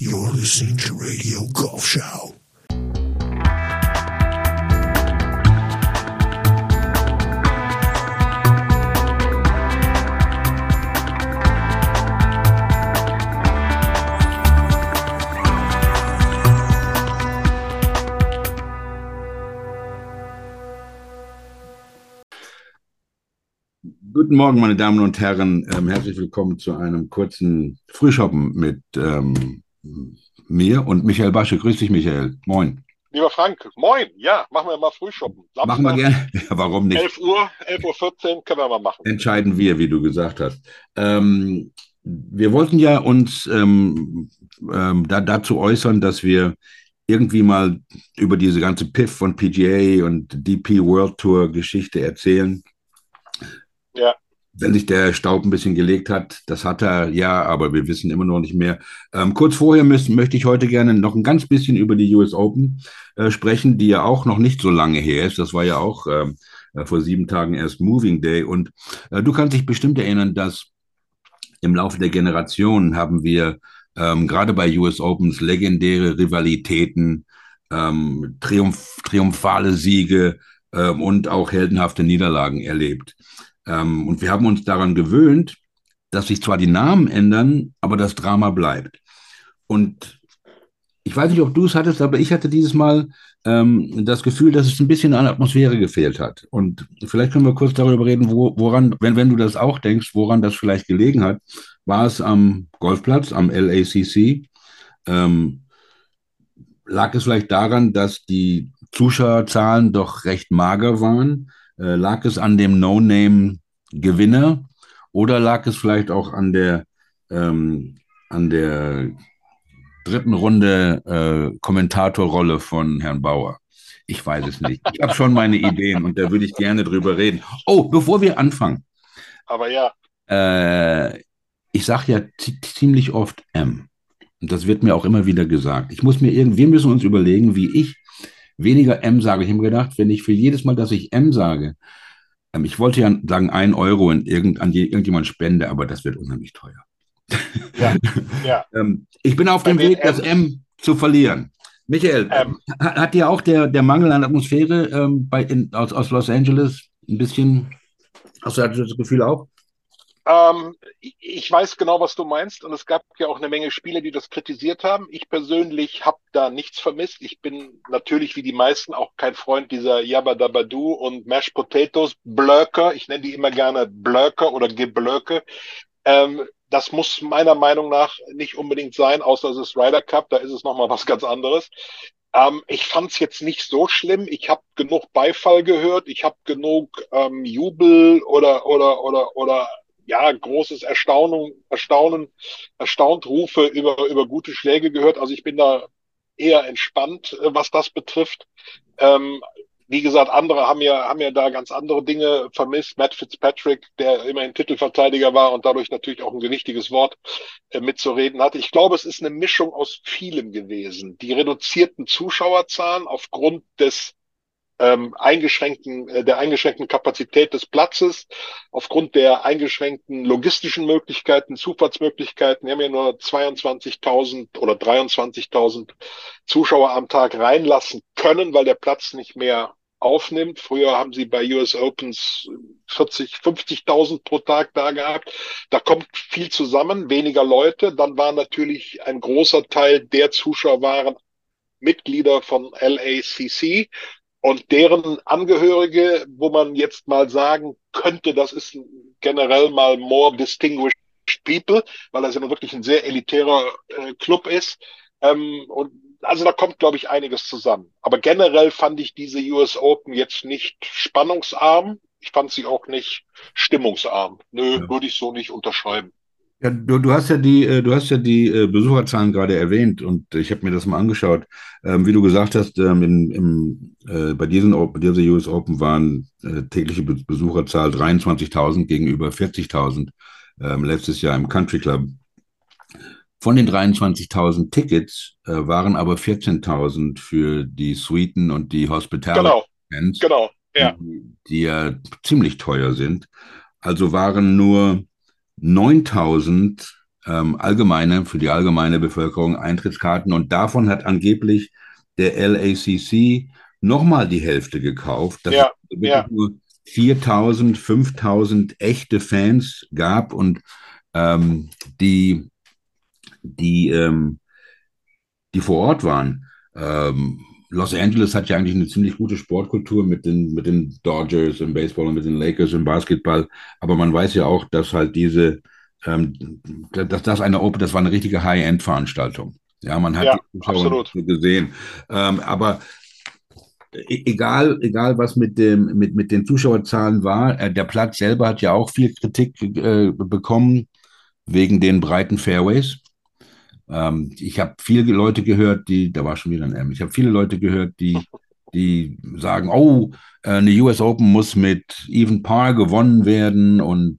You're listening to Radio Golf Show. Guten Morgen, meine Damen und Herren. Ähm, herzlich willkommen zu einem kurzen Frühschoppen mit ähm, mir und Michael Basche. Grüß dich, Michael. Moin. Lieber Frank, moin. Ja, machen wir mal Frühschoppen. Machen wir gerne. Ja, warum nicht? 11 Uhr, 11.14 Uhr können wir mal machen. Entscheiden wir, wie du gesagt hast. Ähm, wir wollten ja uns ähm, ähm, da, dazu äußern, dass wir irgendwie mal über diese ganze Piff von PGA und DP World Tour Geschichte erzählen. Ja. Wenn sich der Staub ein bisschen gelegt hat, das hat er ja, aber wir wissen immer noch nicht mehr. Ähm, kurz vorher müssen, möchte ich heute gerne noch ein ganz bisschen über die US Open äh, sprechen, die ja auch noch nicht so lange her ist. Das war ja auch ähm, äh, vor sieben Tagen erst Moving Day. Und äh, du kannst dich bestimmt erinnern, dass im Laufe der Generationen haben wir ähm, gerade bei US Opens legendäre Rivalitäten, ähm, Triumph, triumphale Siege ähm, und auch heldenhafte Niederlagen erlebt. Ähm, und wir haben uns daran gewöhnt, dass sich zwar die Namen ändern, aber das Drama bleibt. Und ich weiß nicht, ob du es hattest, aber ich hatte dieses Mal ähm, das Gefühl, dass es ein bisschen an Atmosphäre gefehlt hat. Und vielleicht können wir kurz darüber reden, wo, woran, wenn, wenn du das auch denkst, woran das vielleicht gelegen hat. War es am Golfplatz, am LACC? Ähm, lag es vielleicht daran, dass die Zuschauerzahlen doch recht mager waren? Äh, lag es an dem No-Name-Gewinner oder lag es vielleicht auch an der, ähm, an der dritten Runde äh, Kommentatorrolle von Herrn Bauer? Ich weiß es nicht. Ich habe schon meine Ideen und da würde ich gerne drüber reden. Oh, bevor wir anfangen. Aber ja. Äh, ich sage ja ziemlich oft M. Und das wird mir auch immer wieder gesagt. Ich muss mir irgendwie, wir müssen uns überlegen, wie ich weniger M sage. Ich habe mir gedacht, wenn ich für jedes Mal, dass ich M sage, ähm, ich wollte ja sagen, ein Euro in irgend, an irgendjemand spende, aber das wird unheimlich teuer. Ja, ja. ähm, ich bin auf dem Weg, das M zu verlieren. Michael, Ähm. hat, hat dir auch der, der Mangel an Atmosphäre ähm, bei, in, aus, aus Los Angeles ein bisschen, hast du das Gefühl auch? Ähm, ich- weiß genau, was du meinst. Und es gab ja auch eine Menge Spieler, die das kritisiert haben. Ich persönlich habe da nichts vermisst. Ich bin natürlich wie die meisten auch kein Freund dieser Yabba Dabba Doo und Mashed Potatoes Blöcke. Ich nenne die immer gerne Blöcke oder Geblöcke. Ähm, das muss meiner Meinung nach nicht unbedingt sein, außer es ist Ryder Cup, da ist es nochmal was ganz anderes. Ähm, ich fand es jetzt nicht so schlimm. Ich habe genug Beifall gehört, ich habe genug ähm, Jubel oder oder oder oder ja großes Erstaunen, Erstaunen, erstaunt Rufe über über gute Schläge gehört. Also ich bin da eher entspannt, äh, was das betrifft. Ähm, wie gesagt, andere haben ja, haben ja da ganz andere Dinge vermisst. Matt Fitzpatrick, der immerhin Titelverteidiger war und dadurch natürlich auch ein gewichtiges Wort äh, mitzureden hatte. Ich glaube, es ist eine Mischung aus vielem gewesen. Die reduzierten Zuschauerzahlen aufgrund des ähm, eingeschränkten, äh, der eingeschränkten Kapazität des Platzes, aufgrund der eingeschränkten logistischen Möglichkeiten, Zufahrtsmöglichkeiten. Wir haben ja nur 22.000 oder 23.000 Zuschauer am Tag reinlassen können, weil der Platz nicht mehr aufnimmt. Früher haben sie bei US Opens 40, 50.000 pro Tag da gehabt. Da kommt viel zusammen, weniger Leute. Dann war natürlich ein großer Teil der Zuschauer waren Mitglieder von LACC und deren Angehörige, wo man jetzt mal sagen könnte, das ist generell mal more distinguished people, weil das ja nun wirklich ein sehr elitärer äh, Club ist. Ähm, und also da kommt, glaube ich, einiges zusammen. Aber generell fand ich diese US Open jetzt nicht spannungsarm. Ich fand sie auch nicht stimmungsarm. Nö, Ja. würde ich so nicht unterschreiben. Ja, du, du hast ja die, äh, du hast ja die äh, Besucherzahlen gerade erwähnt und ich habe mir das mal angeschaut. Ähm, wie du gesagt hast, ähm, in, im, äh, bei diesen, bei dieser US Open waren äh, tägliche Be Besucherzahl 23.000 gegenüber 40.000 ähm, letztes Jahr im Country Club. Von den 23.000 Tickets äh, waren aber 14.000 für die Suiten und die Hospitality Genau, genau. Ja. die, die ja ziemlich teuer sind. Also waren nur 9000 ähm, allgemeine, für die allgemeine Bevölkerung Eintrittskarten und davon hat angeblich der LACC nochmal die Hälfte gekauft. Das ja, ja. nur 4000, 5000 echte Fans gab und ähm, die, die, ähm, die vor Ort waren. Ähm, Los Angeles hat ja eigentlich eine ziemlich gute Sportkultur mit den, mit den Dodgers im Baseball und mit den Lakers im Basketball. Aber man weiß ja auch, dass halt diese, ähm, dass das eine Open, das war eine richtige High-End-Veranstaltung. Ja, man hat ja, die Zuschauer gesehen. Ähm, aber e-, egal, egal was mit dem, mit, mit den Zuschauerzahlen war, äh, der Platz selber hat ja auch viel Kritik äh, bekommen wegen den breiten Fairways. Ähm, ich habe viele Leute gehört, die, da war schon wieder ein M, ich habe viele Leute gehört, die, die sagen, oh, äh, eine US Open muss mit Even Par gewonnen werden und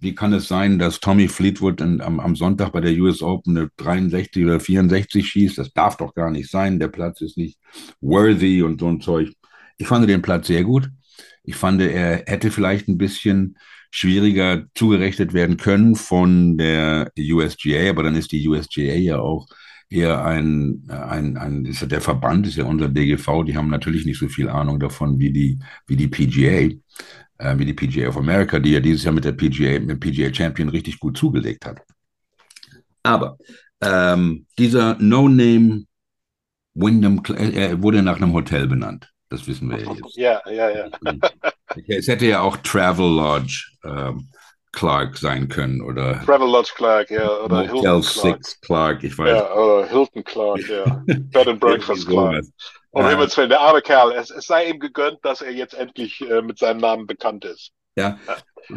wie kann es sein, dass Tommy Fleetwood in, am, am Sonntag bei der US Open eine 63 oder 64 schießt? Das darf doch gar nicht sein, der Platz ist nicht worthy und so ein Zeug. Ich fand den Platz sehr gut. Ich fand, er hätte vielleicht ein bisschen schwieriger zugerechnet werden können von der USGA, aber dann ist die USGA ja auch eher ein, ein, ein ist ja der Verband, ist ja unser DGV, die haben natürlich nicht so viel Ahnung davon wie die, wie die PGA, äh, wie die PGA of America, die ja dieses Jahr mit der PGA, mit PGA Champion richtig gut zugelegt hat. Aber ähm, dieser No-Name Wyndham äh, wurde nach einem Hotel benannt. Das wissen wir ja jetzt. Ja, ja, ja. Es hätte ja auch Travel Lodge ähm, Clark sein können oder Travel Lodge Clark, ja, oder Motel Hilton Six Clark. Clark, ich weiß. Ja, oder Hilton Clark, ja. Bed and Breakfast Clark. Um ja. Himmels Willen, der arme Kerl. Es, es, sei ihm gegönnt, dass er jetzt endlich äh, mit seinem Namen bekannt ist. Ja.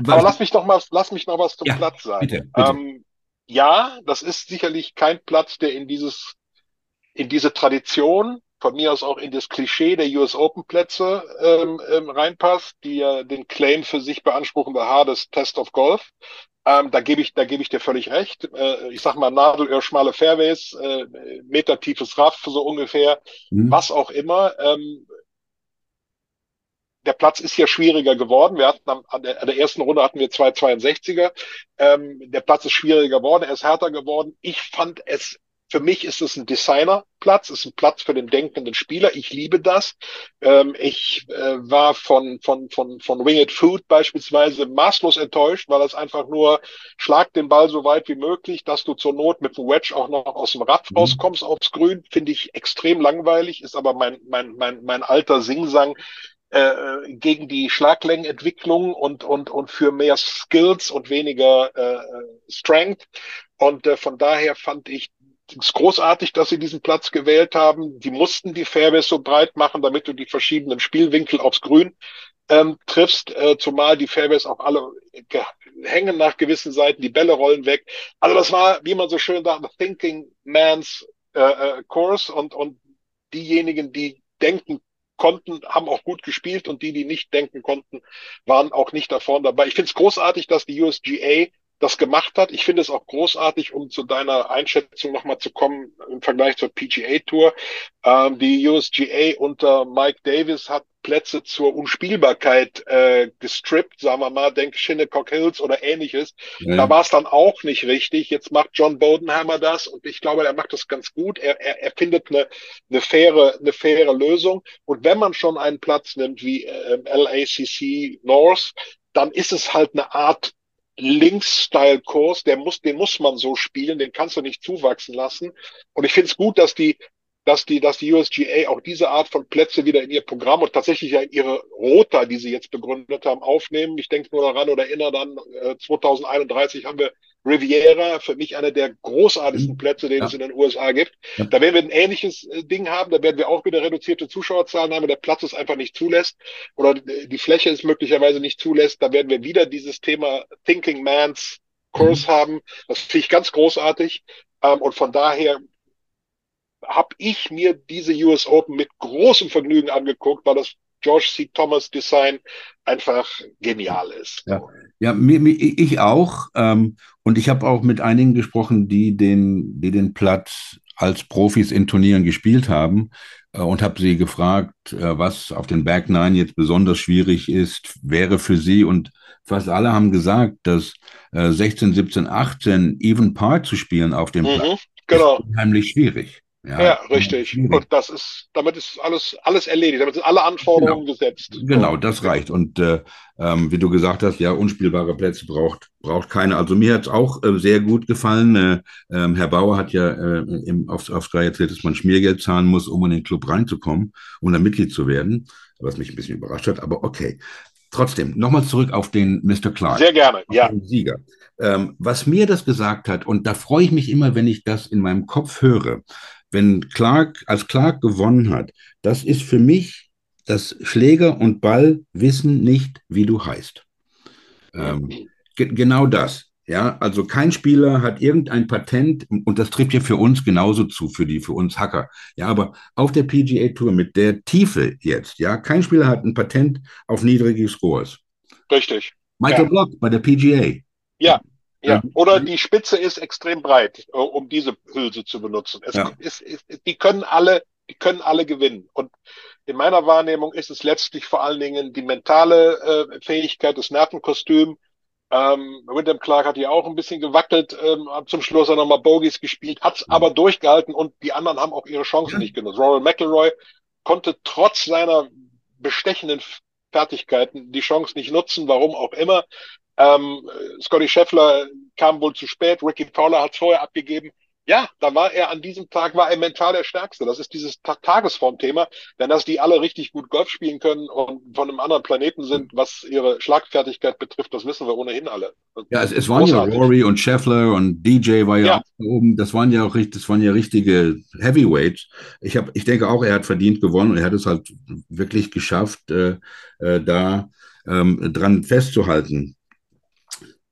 Aber lass mich noch mal, lass mich noch was zum ja, Platz sagen. Bitte, bitte. Ähm, ja, das ist sicherlich kein Platz, der in dieses, in diese Tradition von mir aus auch in das Klischee der US Open Plätze ähm, ähm, reinpasst, die ja den Claim für sich beanspruchen, the hardest test of golf. Ähm, da gebe ich, da gebe ich dir völlig recht. Äh, ich sag mal Nadelöhr, schmale Fairways, äh, metertiefes Raff, so ungefähr, mhm. was auch immer. Ähm, der Platz ist ja schwieriger geworden. Wir hatten am, an, der, an der ersten Runde hatten wir zwei 62er. Ähm, der Platz ist schwieriger geworden, er ist härter geworden. Ich fand es für mich ist es ein Designerplatz, ist ein Platz für den denkenden Spieler. Ich liebe das. Ähm, ich äh, war von, von, von, von Winged Food beispielsweise maßlos enttäuscht, weil es einfach nur schlag den Ball so weit wie möglich, dass du zur Not mit dem Wedge auch noch aus dem Rad mhm. rauskommst aufs Grün. Finde ich extrem langweilig, ist aber mein, mein, mein, mein alter Singsang äh, gegen die Schlaglängenentwicklung und, und, und für mehr Skills und weniger äh, Strength. Und äh, von daher fand ich ist großartig, dass sie diesen Platz gewählt haben. Die mussten die Fairways so breit machen, damit du die verschiedenen Spielwinkel aufs Grün ähm, triffst, äh, zumal die Fairways auch alle hängen nach gewissen Seiten, die Bälle rollen weg. Also das war, wie man so schön sagt, thinking man's äh, äh, course und, und diejenigen, die denken konnten, haben auch gut gespielt und die, die nicht denken konnten, waren auch nicht da vorne dabei. Ich finde es großartig, dass die USGA das gemacht hat. Ich finde es auch großartig, um zu deiner Einschätzung nochmal zu kommen im Vergleich zur PGA Tour. Ähm, die USGA unter Mike Davis hat Plätze zur Unspielbarkeit äh, gestrippt, sagen wir mal, denk Shinnecock Hills oder ähnliches. Ja. Da war es dann auch nicht richtig. Jetzt macht John Bodenhammer das und ich glaube, er macht das ganz gut. Er, er, er findet eine, eine, faire, eine faire Lösung. Und wenn man schon einen Platz nimmt wie äh, LACC North, dann ist es halt eine Art Links-Style-Kurs, der muss, den muss man so spielen, den kannst du nicht zuwachsen lassen. Und ich finde es gut, dass die, dass die, dass die USGA auch diese Art von Plätze wieder in ihr Programm und tatsächlich ja in ihre Rota, die sie jetzt begründet haben, aufnehmen. Ich denke nur daran oder erinnere dann, äh, 2031 haben wir Riviera, für mich einer der großartigsten mhm. Plätze, den ja. es in den USA gibt. Ja. Da werden wir ein ähnliches äh, Ding haben, da werden wir auch wieder reduzierte Zuschauerzahlen haben, der Platz es einfach nicht zulässt oder die Fläche es möglicherweise nicht zulässt. Da werden wir wieder dieses Thema Thinking Man's Kurs mhm. haben. Das finde ich ganz großartig. Ähm, und von daher habe ich mir diese US Open mit großem Vergnügen angeguckt, weil das George C. Thomas Design einfach genial ist. Ja, ja mir, mir, ich auch. Ähm, und ich habe auch mit einigen gesprochen, die den, die den Platz als Profis in Turnieren gespielt haben äh, und habe sie gefragt, äh, was auf den Back Nine jetzt besonders schwierig ist, wäre für sie und fast alle haben gesagt, dass äh, 16, 17, 18 Even Par zu spielen auf dem Mhm, Platz genau. ist unheimlich schwierig. Ja, richtig. schwierig. Und das ist, damit ist alles, alles erledigt. Damit sind alle Anforderungen gesetzt. Genau, das reicht. Und äh, ähm, wie du gesagt hast, ja, unspielbare Plätze braucht, braucht keine. Also mir hat es auch äh, sehr gut gefallen. Äh, ähm, Herr Bauer hat ja äh, im, auf, auf Sky erzählt, dass man Schmiergeld zahlen muss, um in den Club reinzukommen, um da Mitglied zu werden, was mich ein bisschen überrascht hat, aber okay. Trotzdem, nochmal zurück auf den Mr. Clark. Sehr gerne, ja. den Sieger. Ähm, was mir das gesagt hat, und da freue ich mich immer, wenn ich das in meinem Kopf höre, wenn Clark, als Clark gewonnen hat, das ist für mich, dass Schläger und Ball wissen nicht, wie du heißt. Ähm, ge genau das. Ja, also kein Spieler hat irgendein Patent, und das trifft ja für uns genauso zu, für die, für uns Hacker. Ja, aber auf der PGA Tour mit der Tiefe jetzt, ja, kein Spieler hat ein Patent auf niedrige Scores. Richtig. Michael Ja. Block bei der PGA. Ja. Ja, Mhm. oder die Spitze ist extrem breit, äh, um diese Hülse zu benutzen. Es Ja. ist, ist, die können alle, die können alle gewinnen. Und in meiner Wahrnehmung ist es letztlich vor allen Dingen die mentale äh, Fähigkeit, das Nervenkostüm. Ähm, Wyndham Clark hat ja auch ein bisschen gewackelt, ähm, hat zum Schluss er nochmal Bogies gespielt, hat es aber durchgehalten und die anderen haben auch ihre Chancen Ja. nicht genutzt. Rory McIlroy konnte trotz seiner bestechenden Fertigkeiten die Chance nicht nutzen, warum auch immer. Ähm, Scotty Scheffler kam wohl zu spät, Ricky Fowler hat es vorher abgegeben. Ja, da war er an diesem Tag, war er mental der Stärkste. Das ist dieses Ta Tagesformthema, denn dass die alle richtig gut Golf spielen können und von einem anderen Planeten sind, was ihre Schlagfertigkeit betrifft, das wissen wir ohnehin alle. Ja, es, es waren Großartig. ja Rory und Scheffler und DJ war ja, Ja. oben. Das waren ja auch richtig, das waren ja richtige Heavyweights. Ich habe, ich denke auch, er hat verdient gewonnen und er hat es halt wirklich geschafft, äh, äh, da ähm, dran festzuhalten.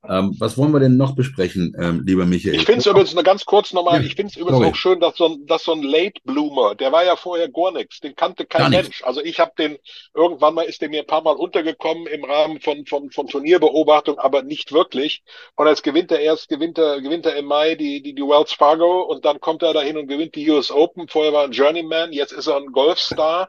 Ähm, was wollen wir denn noch besprechen, ähm, lieber Michael? Ich finde es übrigens, nur ganz kurz nochmal, Ja, ich finde es übrigens sorry. auch schön, dass so ein, dass so ein Late Bloomer, der war ja vorher gar nichts, den kannte kein. Mensch. Also ich habe den, irgendwann mal ist der mir ein paar Mal untergekommen im Rahmen von, von, von Turnierbeobachtung, aber nicht wirklich. Und jetzt gewinnt er erst, gewinnt er, gewinnt er im Mai die, die, die Wells Fargo und dann kommt er dahin und gewinnt die US Open. Vorher war er ein Journeyman, jetzt ist er ein Golfstar.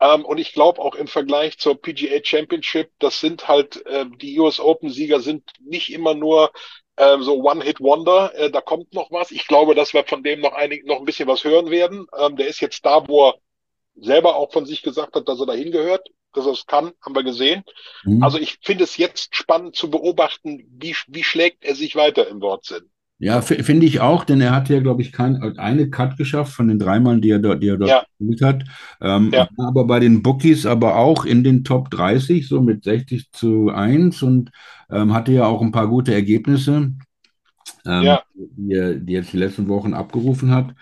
Ähm, und ich glaube auch im Vergleich zur PGA Championship, das sind halt, äh, die US Open-Sieger sind nicht immer nur ähm, so One-Hit-Wonder, äh, da kommt noch was. Ich glaube, dass wir von dem noch einig, noch ein bisschen was hören werden. Ähm, der ist jetzt da, wo er selber auch von sich gesagt hat, dass er dahin gehört, dass er es kann, haben wir gesehen. Mhm. Also ich finde es jetzt spannend zu beobachten, wie, wie schlägt er sich weiter im Wortsinn. Ja, finde ich auch, denn er hat ja, glaube ich, kein, eine Cut geschafft von den dreimal, die er dort, die er dort Ja. gespielt hat. Ähm, Ja. war aber bei den Bookies aber auch in den Top 30, so mit 60 zu 1 und ähm, hatte ja auch ein paar gute Ergebnisse, ähm, Ja. die, er, die er jetzt die letzten Wochen abgerufen hat.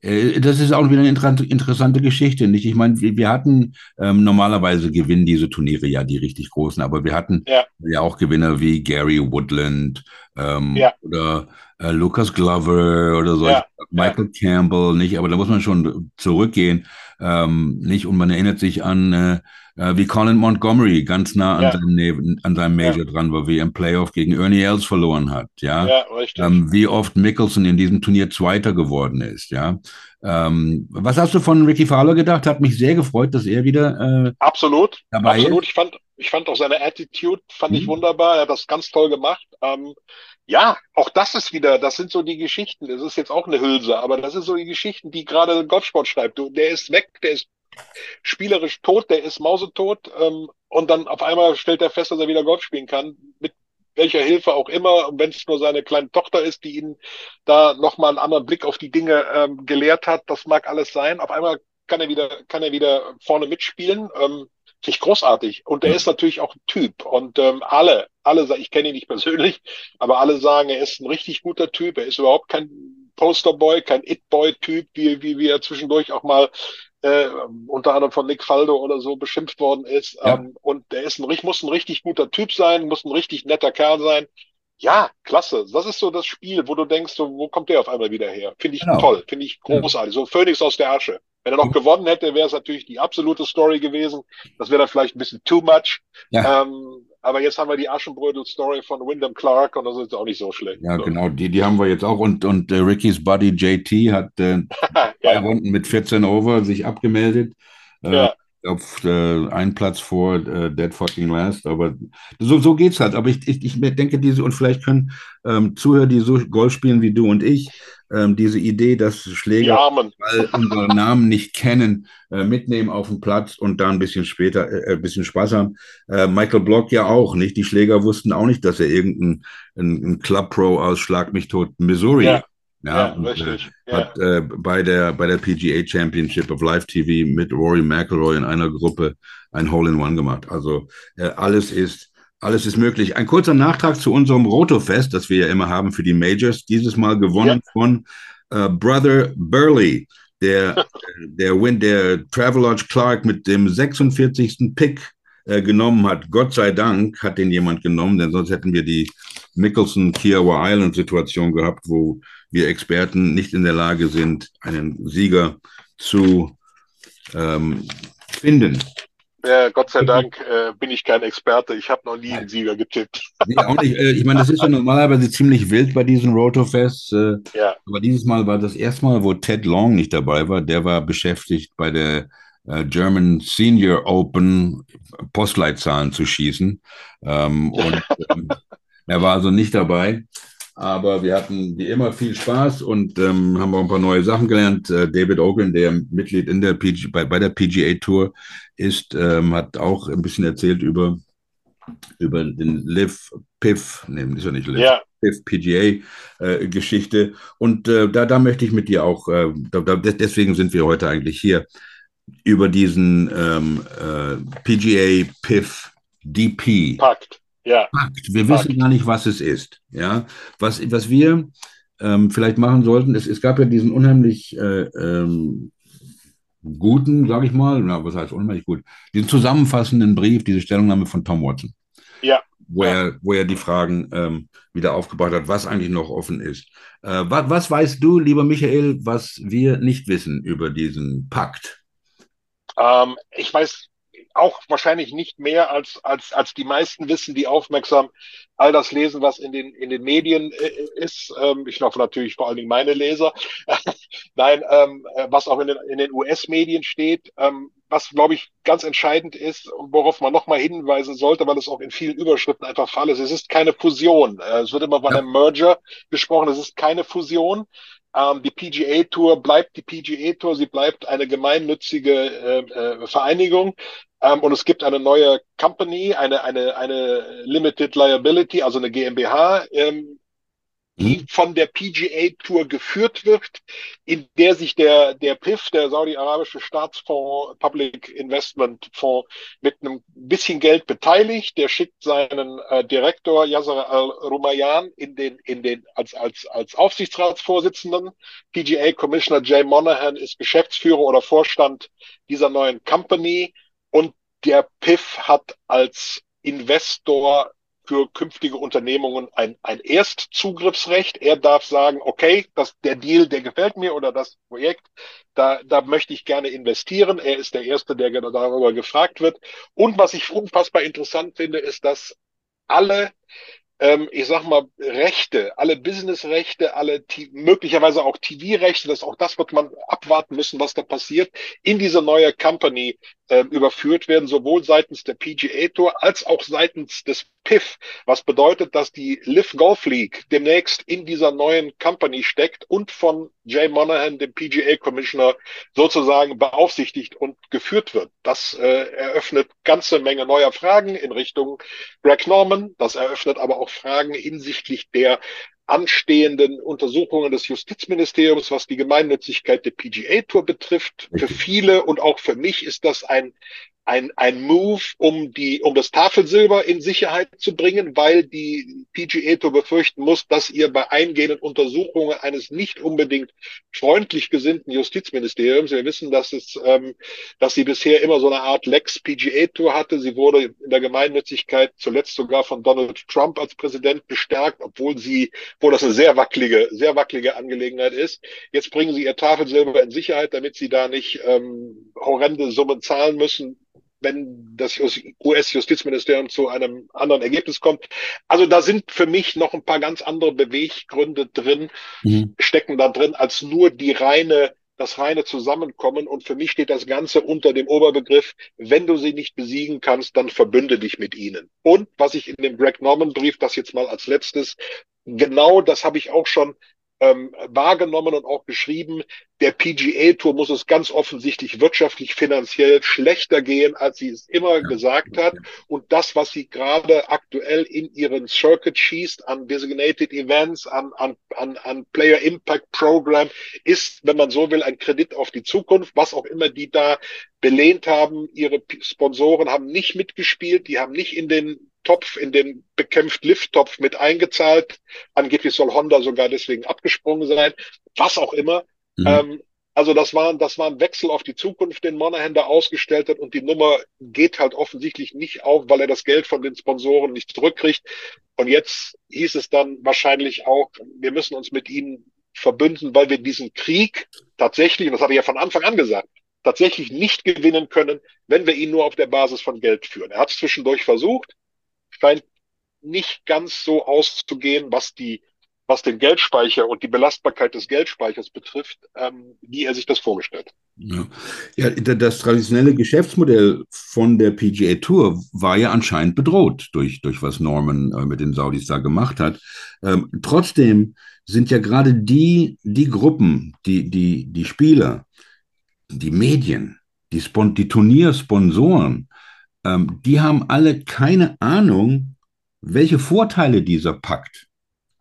Äh, Das ist auch wieder eine inter- interessante Geschichte, nicht? Ich meine, wir wir hatten ähm, normalerweise gewinnen diese Turniere ja die richtig großen, aber wir hatten Ja. ja auch Gewinner wie Gary Woodland ähm, Ja. oder äh, Lucas Glover oder so, Ja. Michael Campbell, nicht? Aber da muss man schon zurückgehen, ähm, nicht? Und man erinnert sich an äh, äh, wie Colin Montgomery ganz nah an Ja. seinem, Ne- an seinem Major dran war, wie er im Playoff gegen Ernie Els verloren hat, ja. Ja, richtig. Ähm, wie oft Mickelson in diesem Turnier Zweiter geworden ist, ja. Ähm, was hast du von Ricky Fowler gedacht? Hat mich sehr gefreut, dass er wieder äh, Absolut, dabei absolut. ist. Ich fand, ich fand auch seine Attitude, fand ich Mhm. wunderbar. Er hat das ganz toll gemacht. Ähm, ja, auch das ist wieder, das sind so die Geschichten. Das ist jetzt auch eine Hülse, aber das sind so die Geschichten, die gerade Golfsport schreibt. Der ist weg, der ist spielerisch tot, der ist mausetot, ähm, und dann auf einmal stellt er fest, dass er wieder Golf spielen kann, mit welcher Hilfe auch immer, und wenn es nur seine kleine Tochter ist, die ihn da nochmal einen anderen Blick auf die Dinge ähm, gelehrt hat, das mag alles sein. Auf einmal kann er wieder, kann er wieder vorne mitspielen. Ähm, Finde ich großartig. Und er Ja. ist natürlich auch ein Typ. Und ähm, alle, alle, ich kenne ihn nicht persönlich, aber alle sagen, er ist ein richtig guter Typ. Er ist überhaupt kein Posterboy, kein It-Boy-Typ, wie, wie, wie er zwischendurch auch mal äh, unter anderem von Nick Faldo oder so beschimpft worden ist. Ja. Ähm, und er ist ein, muss ein richtig guter Typ sein, muss ein richtig netter Kerl sein. Ja, klasse. Das ist so das Spiel, wo du denkst, so, wo kommt der auf einmal wieder her? Finde ich Genau. toll, finde ich großartig. So Phönix aus der Asche. Wenn er noch gewonnen hätte, wäre es natürlich die absolute Story gewesen. Das wäre dann vielleicht ein bisschen too much. Ja. Ähm, aber jetzt haben wir die Aschenbrödel-Story von Wyndham Clark und das ist auch nicht so schlecht. Ja, so. genau, die, die haben wir jetzt auch. Und, und äh, Rickys Buddy JT hat äh, ja, Runden mit 14 Over sich abgemeldet. Äh, ja, Auf äh, einen Platz vor äh, Dead Fucking Last, aber so, so geht's halt. Aber ich, ich, ich denke, diese, und vielleicht können ähm, Zuhörer, die so Golf spielen wie du und ich, ähm, diese Idee, dass Schläger, weil unsere Namen nicht kennen, äh, mitnehmen auf den Platz und da ein bisschen später äh, ein bisschen Spaß haben. Äh, Michael Block ja auch nicht. Die Schläger wussten auch nicht, dass er irgendein ein, ein Club Pro aus Schlag mich tot Missouri Ja. Ja, Ja, und, äh, richtig. Ja. hat äh, bei der bei der PGA Championship of Live TV mit Rory McIlroy in einer Gruppe ein Hole in One gemacht. Also äh, alles ist alles ist möglich. Ein kurzer Nachtrag zu unserem Rotofest, das wir ja immer haben für die Majors. Dieses Mal gewonnen von äh, Brother Burley, der der Win der Travelodge Clark mit dem 46. Pick äh, genommen hat. Gott sei Dank hat den jemand genommen, denn sonst hätten wir die Mickelson Kiowa Island Situation gehabt, wo wir Experten nicht in der Lage sind, einen Sieger zu ähm, finden. Ja, Gott sei Dank äh, bin ich kein Experte. Ich habe noch nie einen Sieger getippt. Nee, auch nicht. Äh, ich meine, das ist ja normalerweise ziemlich wild bei diesen Rotofests. Äh, Ja, aber dieses Mal war das erste Mal, wo Ted Long nicht dabei war. Der war beschäftigt bei der äh, German Senior Open Postleitzahlen zu schießen. Ähm, und ähm, er war also nicht dabei. Aber wir hatten wie immer viel Spaß und ähm, haben auch ein paar neue Sachen gelernt. Äh, David Ogren, der Mitglied in der PG, bei, bei der PGA Tour ist, ähm, hat auch ein bisschen erzählt über, über den Liv Piff, nee, ist ja nicht Liv, ja, Piff PGA äh, Geschichte. Und äh, da, da möchte ich mit dir auch, äh, da, da, deswegen sind wir heute eigentlich hier, über diesen ähm, äh, PGA Piff DP Pakt. Ja, Fakt. Wir wissen gar nicht, was es ist. Ja, was, was wir ähm, vielleicht machen sollten, es, es gab ja diesen unheimlich äh, ähm, guten, sage ich mal, na, was heißt unheimlich gut, diesen zusammenfassenden Brief, diese Stellungnahme von Tom Watson, ja. wo er, wo er die Fragen ähm, wieder aufgebracht hat, was eigentlich noch offen ist. Äh, was, was weißt du, lieber Michael, was wir nicht wissen über diesen Pakt? Ähm, ich weiß auch wahrscheinlich nicht mehr als, als, als die meisten wissen, die aufmerksam all das lesen, was in den, in den Medien äh, ist. Ähm, ich hoffe natürlich vor allen Dingen meine Leser. Nein, ähm, äh, was auch in den, in den US-Medien steht. Ähm, was, glaube ich, ganz entscheidend ist und worauf man nochmal hinweisen sollte, weil es auch in vielen Überschriften einfach Fall ist. Es ist keine Fusion. Äh, es wird immer von einem Merger gesprochen. Es ist keine Fusion. Ähm, die PGA Tour bleibt die PGA Tour. Sie bleibt eine gemeinnützige äh, äh, Vereinigung. Ähm, und es gibt eine neue Company, eine, eine, eine Limited Liability, also eine GmbH, ähm, die von der PGA Tour geführt wird, in der sich der, der PIF, der saudi-arabische Staatsfonds, Public Investment Fonds, mit einem bisschen Geld beteiligt. Der schickt seinen äh, Direktor Yasser Al-Rumayyan in den, in den, als, als, als Aufsichtsratsvorsitzenden. PGA Commissioner Jay Monahan ist Geschäftsführer oder Vorstand dieser neuen Company. Und der PIF hat als Investor für künftige Unternehmungen ein, ein Erstzugriffsrecht. Er darf sagen, okay, das, der Deal, der gefällt mir oder das Projekt, da, da möchte ich gerne investieren. Er ist der Erste, der darüber gefragt wird. Und was ich unfassbar interessant finde, ist, dass alle ähm, ich sag mal, Rechte, alle Businessrechte, alle möglicherweise auch TV-Rechte, das auch das wird man abwarten müssen, was da passiert, in diese neue Company äh, überführt werden, sowohl seitens der PGA Tour als auch seitens des PIF, was bedeutet, dass die Live Golf League demnächst in dieser neuen Company steckt und von Jay Monahan, dem PGA Commissioner, sozusagen beaufsichtigt und geführt wird. Das äh, eröffnet ganze Menge neuer Fragen in Richtung Greg Norman. Das eröffnet aber auch Fragen hinsichtlich der anstehenden Untersuchungen des Justizministeriums, was die Gemeinnützigkeit der PGA Tour betrifft. Für viele und auch für mich ist das ein ein, ein Move, um die, um das Tafelsilber in Sicherheit zu bringen, weil die PGA Tour befürchten muss, dass ihr bei eingehenden Untersuchungen eines nicht unbedingt freundlich gesinnten Justizministeriums, wir wissen, dass es, ähm, dass sie bisher immer so eine Art Lex PGA Tour hatte. Sie wurde in der Gemeinnützigkeit zuletzt sogar von Donald Trump als Präsident bestärkt, obwohl sie, wo das eine sehr wackelige, sehr wackelige Angelegenheit ist. Jetzt bringen sie ihr Tafelsilber in Sicherheit, damit sie da nicht ähm, horrende Summen zahlen müssen wenn das US-Justizministerium zu einem anderen Ergebnis kommt. Also da sind für mich noch ein paar ganz andere Beweggründe drin, mhm. stecken da drin, als nur die reine das reine Zusammenkommen. Und für mich steht das Ganze unter dem Oberbegriff, wenn du sie nicht besiegen kannst, dann verbünde dich mit ihnen. Und was ich in dem Greg Norman Brief, das jetzt mal als letztes, genau das habe ich auch schon ähm, wahrgenommen und auch geschrieben, der PGA Tour muss es ganz offensichtlich wirtschaftlich, finanziell schlechter gehen, als sie es immer gesagt hat. Und das, was sie gerade aktuell in ihren Circuit schießt an Designated Events, an, an, an, an Player Impact Program, ist, wenn man so will, ein Kredit auf die Zukunft, was auch immer die da belehnt haben. Ihre Sponsoren haben nicht mitgespielt, die haben nicht in den Topf, in den bekämpft Lift-Topf mit eingezahlt. Angeblich soll Honda sogar deswegen abgesprungen sein. Was auch immer. Mhm. Ähm, also das war, das war ein Wechsel auf die Zukunft, den Monahan da ausgestellt hat und die Nummer geht halt offensichtlich nicht auf, weil er das Geld von den Sponsoren nicht zurückkriegt. Und jetzt hieß es dann wahrscheinlich auch, wir müssen uns mit ihnen verbünden, weil wir diesen Krieg tatsächlich, und das habe ich ja von Anfang an gesagt, tatsächlich nicht gewinnen können, wenn wir ihn nur auf der Basis von Geld führen. Er hat es zwischendurch versucht, scheint nicht ganz so auszugehen, was die was den Geldspeicher und die Belastbarkeit des Geldspeichers betrifft, ähm, wie er sich das vorgestellt ja. ja, das traditionelle Geschäftsmodell von der PGA Tour war ja anscheinend bedroht durch, durch was Norman äh, mit den Saudis da gemacht hat. Ähm, trotzdem sind ja gerade die, die Gruppen, die, die, die Spieler, die Medien, die, Spon die Turniersponsoren, ähm, die haben alle keine Ahnung, welche Vorteile dieser Pakt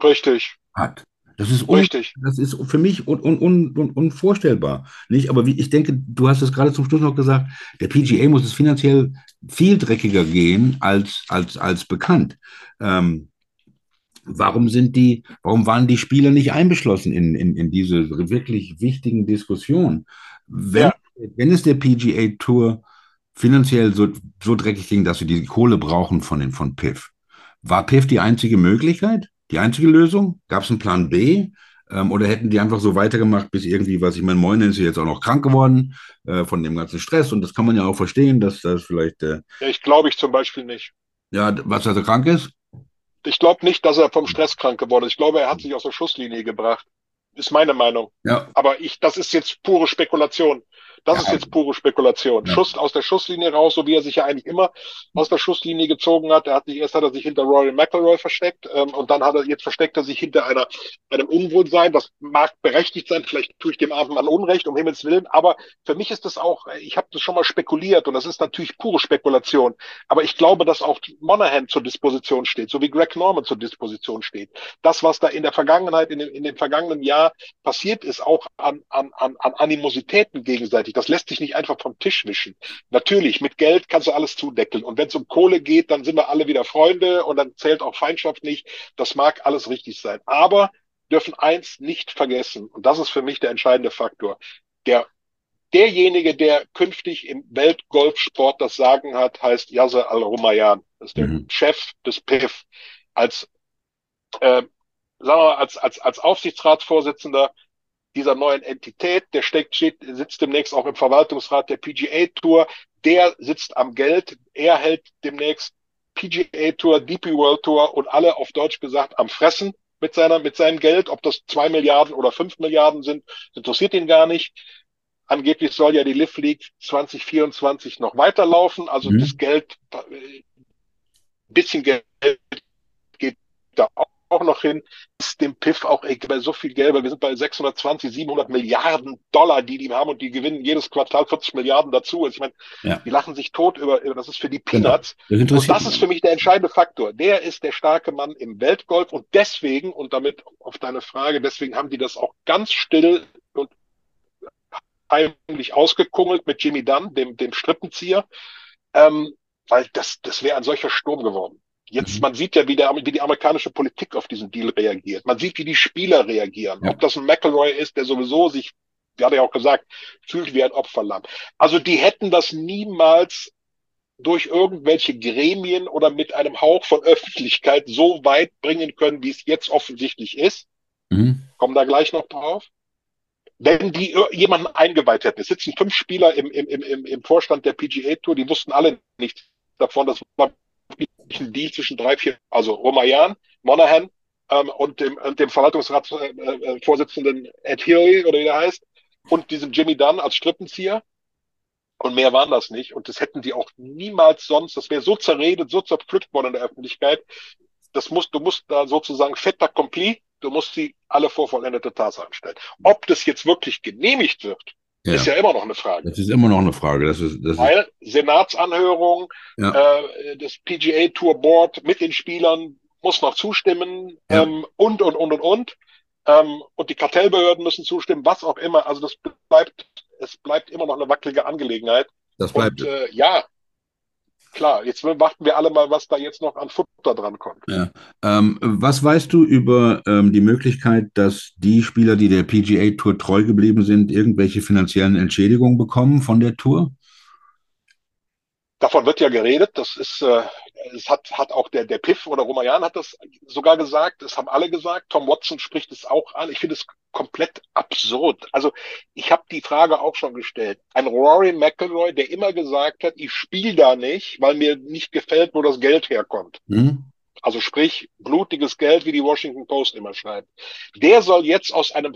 Richtig. hat. Das ist, un Richtig. das ist für mich un un un unvorstellbar. Nicht? Aber wie, ich denke, du hast es gerade zum Schluss noch gesagt, der PGA muss es finanziell viel dreckiger gehen als, als, als bekannt. Ähm, warum sind die, warum waren die Spieler nicht einbeschlossen in, in, in diese wirklich wichtigen Diskussionen? Wenn, ja. wenn es der PGA Tour finanziell so, so dreckig ging, dass sie die Kohle brauchen von, den, von PIF. War PIF die einzige Möglichkeit, die einzige Lösung? Gab es einen Plan B? Ähm, oder hätten die einfach so weitergemacht, bis irgendwie, was ich meine, Moine ist jetzt auch noch krank geworden äh, von dem ganzen Stress und das kann man ja auch verstehen, dass das vielleicht. Äh, ja, ich glaube ich zum Beispiel nicht. Ja, was, dass er krank ist? Ich glaube nicht, dass er vom Stress krank geworden ist. Ich glaube, er hat sich aus der Schusslinie gebracht. Ist meine Meinung. Ja. Aber ich, das ist jetzt pure Spekulation. Das ist jetzt pure Spekulation. Ja. Schuss aus der Schusslinie raus, so wie er sich ja eigentlich immer aus der Schusslinie gezogen hat. Er hat sich, erst hat er sich hinter Rory McElroy versteckt ähm, und dann hat er, jetzt versteckt er sich hinter einer, einem Unwohlsein. Das mag berechtigt sein, vielleicht tue ich dem armen Mann Unrecht, um Himmels Willen, aber für mich ist das auch, ich habe das schon mal spekuliert und das ist natürlich pure Spekulation. Aber ich glaube, dass auch Monahan zur Disposition steht, so wie Greg Norman zur Disposition steht. Das, was da in der Vergangenheit, in dem, in dem vergangenen Jahr passiert ist, auch an, an, an Animositäten gegenseitig, das lässt sich nicht einfach vom Tisch wischen. Natürlich, mit Geld kannst du alles zudeckeln. Und wenn es um Kohle geht, dann sind wir alle wieder Freunde und dann zählt auch Feindschaft nicht. Das mag alles richtig sein. Aber dürfen eins nicht vergessen, und das ist für mich der entscheidende Faktor. Der, derjenige, der künftig im Weltgolfsport das Sagen hat, heißt Yasser Al-Rumayyan. Das ist der mhm. Chef des PIF. Als, äh, sagen wir mal, als, als, als Aufsichtsratsvorsitzender dieser neuen Entität, der steckt, steht, sitzt demnächst auch im Verwaltungsrat der PGA Tour, der sitzt am Geld, er hält demnächst PGA Tour, DP World Tour und alle auf Deutsch gesagt am Fressen mit seiner, mit seinem Geld. Ob das zwei Milliarden oder fünf Milliarden sind, interessiert ihn gar nicht. Angeblich soll ja die Live League 2024 noch weiterlaufen. Also mhm. das Geld, äh, bisschen Geld geht da auch auch noch hin, ist dem Piff auch egal, so viel Geld, weil wir sind bei 620, 700 Milliarden Dollar, die die haben und die gewinnen jedes Quartal 40 Milliarden dazu. Also ich meine, ja. die lachen sich tot über, über, das ist für die genau. Peanuts. Genau. Das und das ist für mich der entscheidende Faktor. Der ist der starke Mann im Weltgolf und deswegen, und damit auf deine Frage, deswegen haben die das auch ganz still und heimlich ausgekungelt mit Jimmy Dunn, dem, dem Strippenzieher, ähm, weil das, das wäre ein solcher Sturm geworden. Jetzt, mhm. man sieht ja, wie, der, wie die amerikanische Politik auf diesen Deal reagiert. Man sieht, wie die Spieler reagieren. Ja. Ob das ein McElroy ist, der sowieso sich, wie hat er ja auch gesagt, fühlt wie ein Opferlamm. Also die hätten das niemals durch irgendwelche Gremien oder mit einem Hauch von Öffentlichkeit so weit bringen können, wie es jetzt offensichtlich ist. Mhm. Kommen da gleich noch drauf. Wenn die jemanden eingeweiht hätten, es sitzen fünf Spieler im, im, im, im Vorstand der PGA Tour, die wussten alle nichts davon. Das war ein Deal zwischen drei, vier, also Romayan, Monahan ähm, und dem, dem Verwaltungsratsvorsitzenden äh, äh, Ed Healy oder wie der heißt. und diesem Jimmy Dunn als Strippenzieher. Und mehr waren das nicht. Und das hätten die auch niemals sonst. Das wäre so zerredet, so zerpflückt worden in der Öffentlichkeit. Das muss, du musst da sozusagen fait accompli, du musst sie alle vor vollendete Tatsachen stellen. Ob das jetzt wirklich genehmigt wird, ja. ist ja immer noch eine Frage. Das ist immer noch eine Frage. Das ist, das Weil Senatsanhörung, ja. äh, das PGA Tour Board mit den Spielern muss noch zustimmen ja. ähm, und, und, und, und, und. Ähm, und die Kartellbehörden müssen zustimmen, was auch immer. Also das bleibt, es bleibt immer noch eine wackelige Angelegenheit. Das bleibt. Und, äh, ja, klar, jetzt warten wir alle mal, was da jetzt noch an Futter dran kommt. Ja. Ähm, was weißt du über ähm, die Möglichkeit, dass die Spieler, die der PGA Tour treu geblieben sind, irgendwelche finanziellen Entschädigungen bekommen von der Tour? Davon wird ja geredet. Das ist, äh, es hat, hat auch der, der Piff oder Romayan hat das sogar gesagt. Das haben alle gesagt. Tom Watson spricht es auch an. Ich finde es komplett absurd. Also ich habe die Frage auch schon gestellt. Ein Rory McIlroy, der immer gesagt hat, ich spiele da nicht, weil mir nicht gefällt, wo das Geld herkommt. Mhm. Also sprich, blutiges Geld, wie die Washington Post immer schreibt. Der soll jetzt aus einem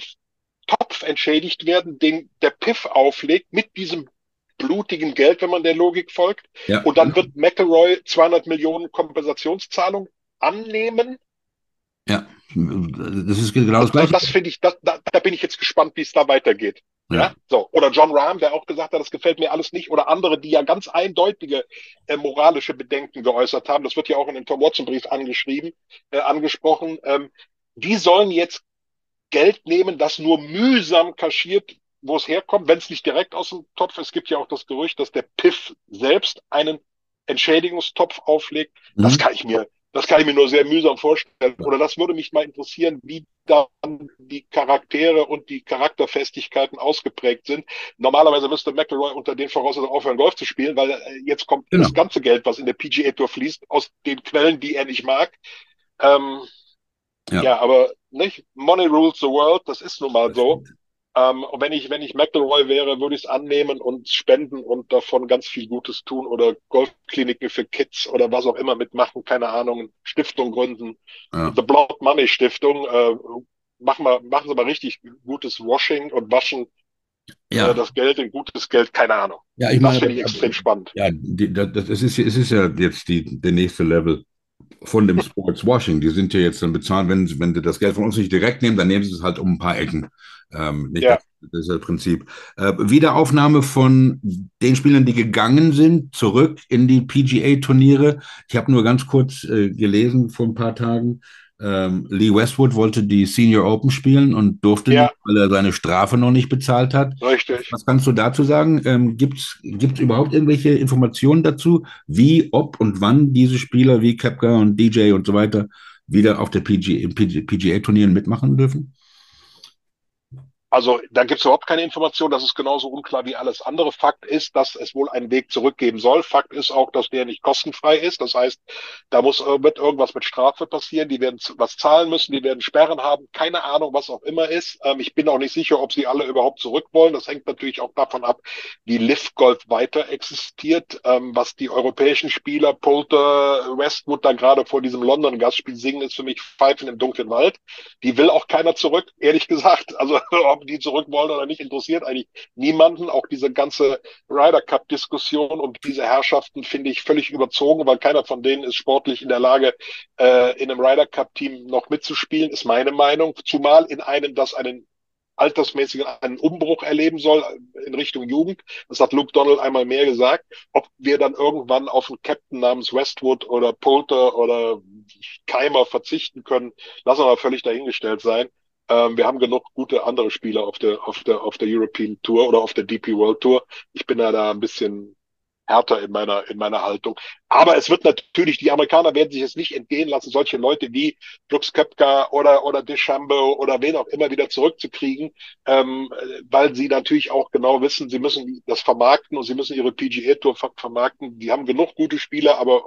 Topf entschädigt werden, den der Piff auflegt mit diesem blutigen Geld, wenn man der Logik folgt. Ja. Und dann wird McElroy 200 Millionen Kompensationszahlung annehmen. Ja, das ist genau das Gleiche. Das finde ich, das, da, da bin ich jetzt gespannt, wie es da weitergeht. Ja. ja. so. Oder John Rahm, der auch gesagt hat, das gefällt mir alles nicht. Oder andere, die ja ganz eindeutige äh, moralische Bedenken geäußert haben. Das wird ja auch in dem Tom Watson Brief angeschrieben, äh, angesprochen. Ähm, die sollen jetzt Geld nehmen, das nur mühsam kaschiert wo es herkommt, wenn es nicht direkt aus dem Topf ist. Es gibt ja auch das Gerücht, dass der Piff selbst einen Entschädigungstopf auflegt. Mhm. Das kann ich mir, das kann ich mir nur sehr mühsam vorstellen. Oder das würde mich mal interessieren, wie dann die Charaktere und die Charakterfestigkeiten ausgeprägt sind. Normalerweise müsste McElroy unter den Voraussetzungen aufhören, Golf zu spielen, weil äh, jetzt kommt genau. das ganze Geld, was in der PGA Tour fließt, aus den Quellen, die er nicht mag. Ähm, ja. ja. aber nicht Money rules the world, das ist nun mal so. Ähm, und wenn ich, wenn ich McElroy wäre, würde ich es annehmen und spenden und davon ganz viel Gutes tun oder Golfkliniken für Kids oder was auch immer mitmachen, keine Ahnung, Stiftung gründen. Ja. The Blood Money Stiftung, äh, machen wir, machen Sie mal richtig gutes Washing und Waschen ja. Äh, das Geld in gutes Geld, keine Ahnung. Ja, ich das finde ich extrem spannend. Ja, die, das, das ist, es ist ja jetzt die, der nächste Level von dem Sports Washing. Die sind ja jetzt dann bezahlt, wenn, wenn sie das Geld von uns nicht direkt nehmen, dann nehmen sie es halt um ein paar Ecken. Ähm, nicht ja. das, das, ist das Prinzip. Äh, Wiederaufnahme von den Spielern, die gegangen sind, zurück in die PGA-Turniere. Ich habe nur ganz kurz äh, gelesen vor ein paar Tagen. Ähm, Lee Westwood wollte die Senior Open spielen und durfte ja. nicht, weil er seine Strafe noch nicht bezahlt hat. Richtig. Was kannst du dazu sagen? Ähm, Gibt es überhaupt irgendwelche Informationen dazu, wie, ob und wann diese Spieler wie Kepka und DJ und so weiter wieder auf der PGA, PGA-Turnieren mitmachen dürfen? Also da gibt es überhaupt keine Information, das ist genauso unklar wie alles andere. Fakt ist, dass es wohl einen Weg zurückgeben soll. Fakt ist auch, dass der nicht kostenfrei ist. Das heißt, da muss wird irgendwas mit Strafe passieren. Die werden was zahlen müssen, die werden Sperren haben. Keine Ahnung, was auch immer ist. Ähm, ich bin auch nicht sicher, ob sie alle überhaupt zurück wollen. Das hängt natürlich auch davon ab, wie Lift Golf weiter existiert, ähm, was die europäischen Spieler, Poulter, Westwood da gerade vor diesem London-Gastspiel singen, ist für mich Pfeifen im dunklen Wald. Die will auch keiner zurück, ehrlich gesagt. Also ob die zurück wollen oder nicht, interessiert eigentlich niemanden. Auch diese ganze Ryder Cup Diskussion und diese Herrschaften finde ich völlig überzogen, weil keiner von denen ist sportlich in der Lage, äh, in einem Ryder Cup Team noch mitzuspielen, ist meine Meinung. Zumal in einem, das einen altersmäßigen einen Umbruch erleben soll in Richtung Jugend. Das hat Luke Donald einmal mehr gesagt. Ob wir dann irgendwann auf einen Captain namens Westwood oder Poulter oder Keimer verzichten können, lassen wir mal völlig dahingestellt sein. Ähm, wir haben genug gute andere Spieler auf der, auf der, auf der European Tour oder auf der DP World Tour. Ich bin da, da ein bisschen härter in meiner, in meiner Haltung. Aber es wird natürlich, die Amerikaner werden sich es nicht entgehen lassen, solche Leute wie Brooks Köpka oder, oder DeChambeau oder wen auch immer wieder zurückzukriegen, ähm, weil sie natürlich auch genau wissen, sie müssen das vermarkten und sie müssen ihre PGA Tour vermarkten. Die haben genug gute Spieler, aber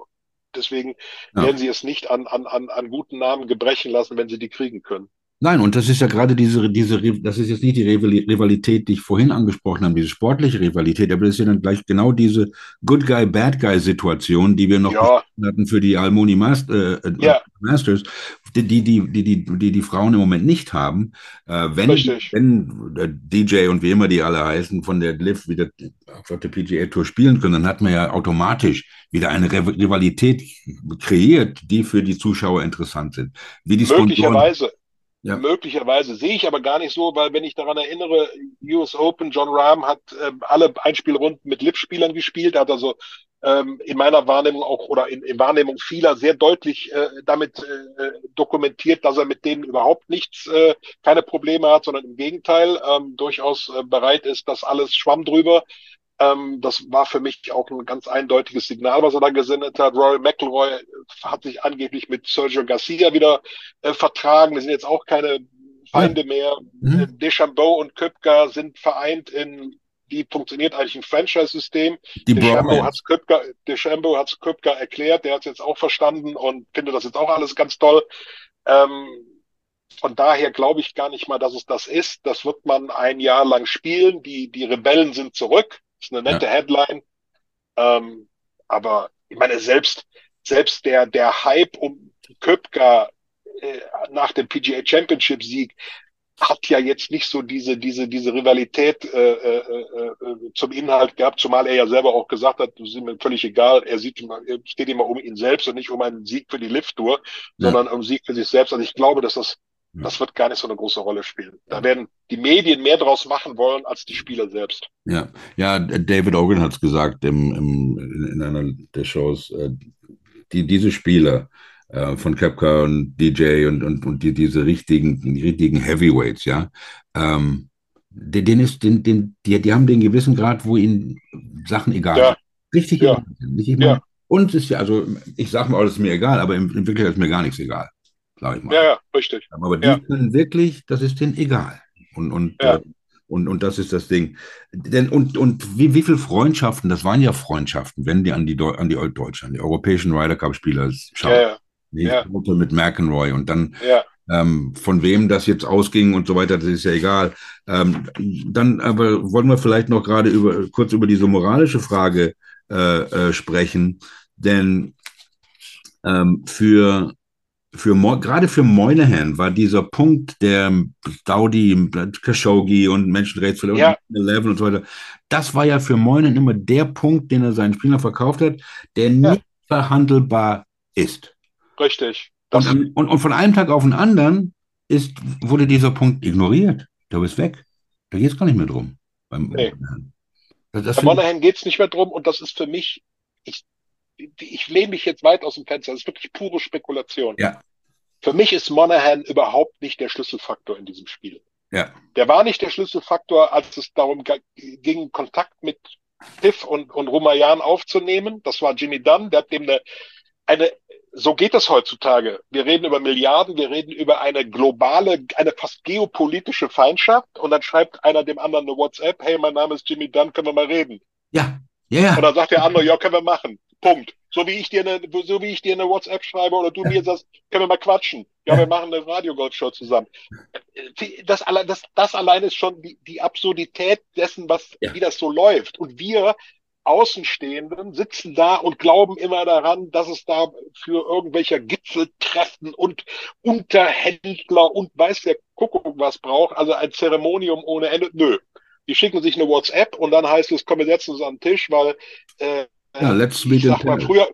deswegen ja. werden sie es nicht an, an, an, an guten Namen gebrechen lassen, wenn sie die kriegen können. Nein, und das ist ja gerade diese, diese, das ist jetzt nicht die Rivalität, die ich vorhin angesprochen habe, diese sportliche Rivalität, aber das ist ja dann gleich genau diese Good Guy, Bad Guy Situation, die wir noch Ja, hatten für die Almoni Master, äh, ja, Masters, die, die, die, die, die, die Frauen im Moment nicht haben. Äh, wenn, richtig. wenn der DJ und wie immer die alle heißen, von der Liv wieder auf der PGA Tour spielen können, dann hat man ja automatisch wieder eine Riv- Rivalität kreiert, die für die Zuschauer interessant sind. Wie die Sponsoren. Möglicherweise. Ja. Möglicherweise sehe ich aber gar nicht so, weil wenn ich daran erinnere, US Open, John Rahm hat ähm, alle Einspielrunden mit Liv-Spielern gespielt, hat also ähm, in meiner Wahrnehmung auch oder in, in Wahrnehmung vieler sehr deutlich äh, damit äh, dokumentiert, dass er mit denen überhaupt nichts, äh, keine Probleme hat, sondern im Gegenteil ähm, durchaus äh, bereit ist, das alles Schwamm drüber. Ähm, das war für mich auch ein ganz eindeutiges Signal, was er da gesendet hat. Rory McIlroy hat sich angeblich mit Sergio Garcia wieder äh, vertragen. Wir sind jetzt auch keine Feinde mehr. Mhm. Deschambeau und Köpker sind vereint in, wie funktioniert eigentlich ein Franchise-System. Deschambeau Bromance. hat's Köpker, Deschambeau hat's Köpker erklärt, der hat's jetzt auch verstanden und findet das jetzt auch alles ganz toll. Ähm, von daher glaube ich gar nicht mal, dass es das ist. Das wird man ein Jahr lang spielen. Die, die Rebellen sind zurück. Ist eine nette Headline. Ähm, aber ich meine, selbst, selbst der, der Hype um Köpker äh, nach dem PGA Championship Sieg hat ja jetzt nicht so diese, diese, diese Rivalität äh, äh, äh, äh, zum Inhalt gehabt, zumal er ja selber auch gesagt hat, das ist mir völlig egal, er sieht immer, er steht immer um ihn selbst und nicht um einen Sieg für die Lift-Tour, Ja. sondern um Sieg für sich selbst. Also ich glaube, dass das, Ja. Das wird gar nicht so eine große Rolle spielen. Da werden die Medien mehr draus machen wollen als die Spieler selbst. Ja, ja, David Ogan hat es gesagt im, im, in einer der Shows, äh, die, diese Spieler äh, von Kepka und DJ und, und, und die, diese richtigen, die richtigen Heavyweights, ja, ähm, den, ist, den, den, die, die haben den gewissen Grad, wo ihnen Sachen egal Ja. sind. Richtig Ja. egal sind. Nicht immer, Ja. Uns ist ja, also ich sag mal, alles ist mir egal, aber in, in Wirklichkeit ist mir gar nichts egal, sag ich mal. Ja, ja, richtig. Aber die Ja. können wirklich, das ist denen egal. Und, und, Ja. äh, und, und das ist das Ding. Denn, und und wie, wie viele Freundschaften, das waren ja Freundschaften, wenn die an die, Deu- an die Deutschland, die europäischen Ryder Cup-Spieler schauen. Ja, ja, Nee, ja. mit McEnroy und dann ja. ähm, von wem das jetzt ausging und so weiter, das ist ja egal. Ähm, dann aber wollen wir vielleicht noch gerade über, kurz über diese moralische Frage äh, äh, sprechen, denn ähm, für, für Mo gerade für Moynihan war dieser Punkt der Saudi, Khashoggi und Menschenrechtsverletzungen, Ja. 11 und so weiter, das war ja für Moynihan immer der Punkt, den er seinen Spielern verkauft hat, der nicht verhandelbar ist. Richtig. Und, und, und von einem Tag auf den anderen ist, wurde dieser Punkt ignoriert. Der ist weg. Da geht es gar nicht mehr drum. Beim, Nee. Das, das Bei ich, Monahan geht's nicht mehr drum und das ist für mich, ich, ich lehne mich jetzt weit aus dem Fenster, das ist wirklich pure Spekulation. Ja. Für mich ist Monahan überhaupt nicht der Schlüsselfaktor in diesem Spiel. ja, Der war nicht der Schlüsselfaktor, als es darum ging, Kontakt mit Piff und, und Rumayan aufzunehmen. Das war Jimmy Dunn, der hat dem eine, eine, so geht es heutzutage. Wir reden über Milliarden, wir reden über eine globale, eine fast geopolitische Feindschaft und dann schreibt einer dem anderen eine WhatsApp, hey, mein Name ist Jimmy Dunn, können wir mal reden? ja, ja, ja. Und dann sagt der andere, ja, können wir machen. Punkt. So wie ich dir eine, so wie ich dir eine WhatsApp schreibe oder du mir sagst, können wir mal quatschen. Ja, wir machen eine Radio Gold Show zusammen. Das, alle, das, das allein ist schon die, die Absurdität dessen, was, Ja. wie das so läuft. Und wir Außenstehenden sitzen da und glauben immer daran, dass es da für irgendwelche Gipfeltreffen und Unterhändler und weiß der Kuckuck was braucht. Also ein Zeremonium ohne Ende. Nö. Die schicken sich eine WhatsApp und dann heißt es, komm, wir setzen uns an den Tisch, weil äh, Ja, let's ich meet in Paris. früher,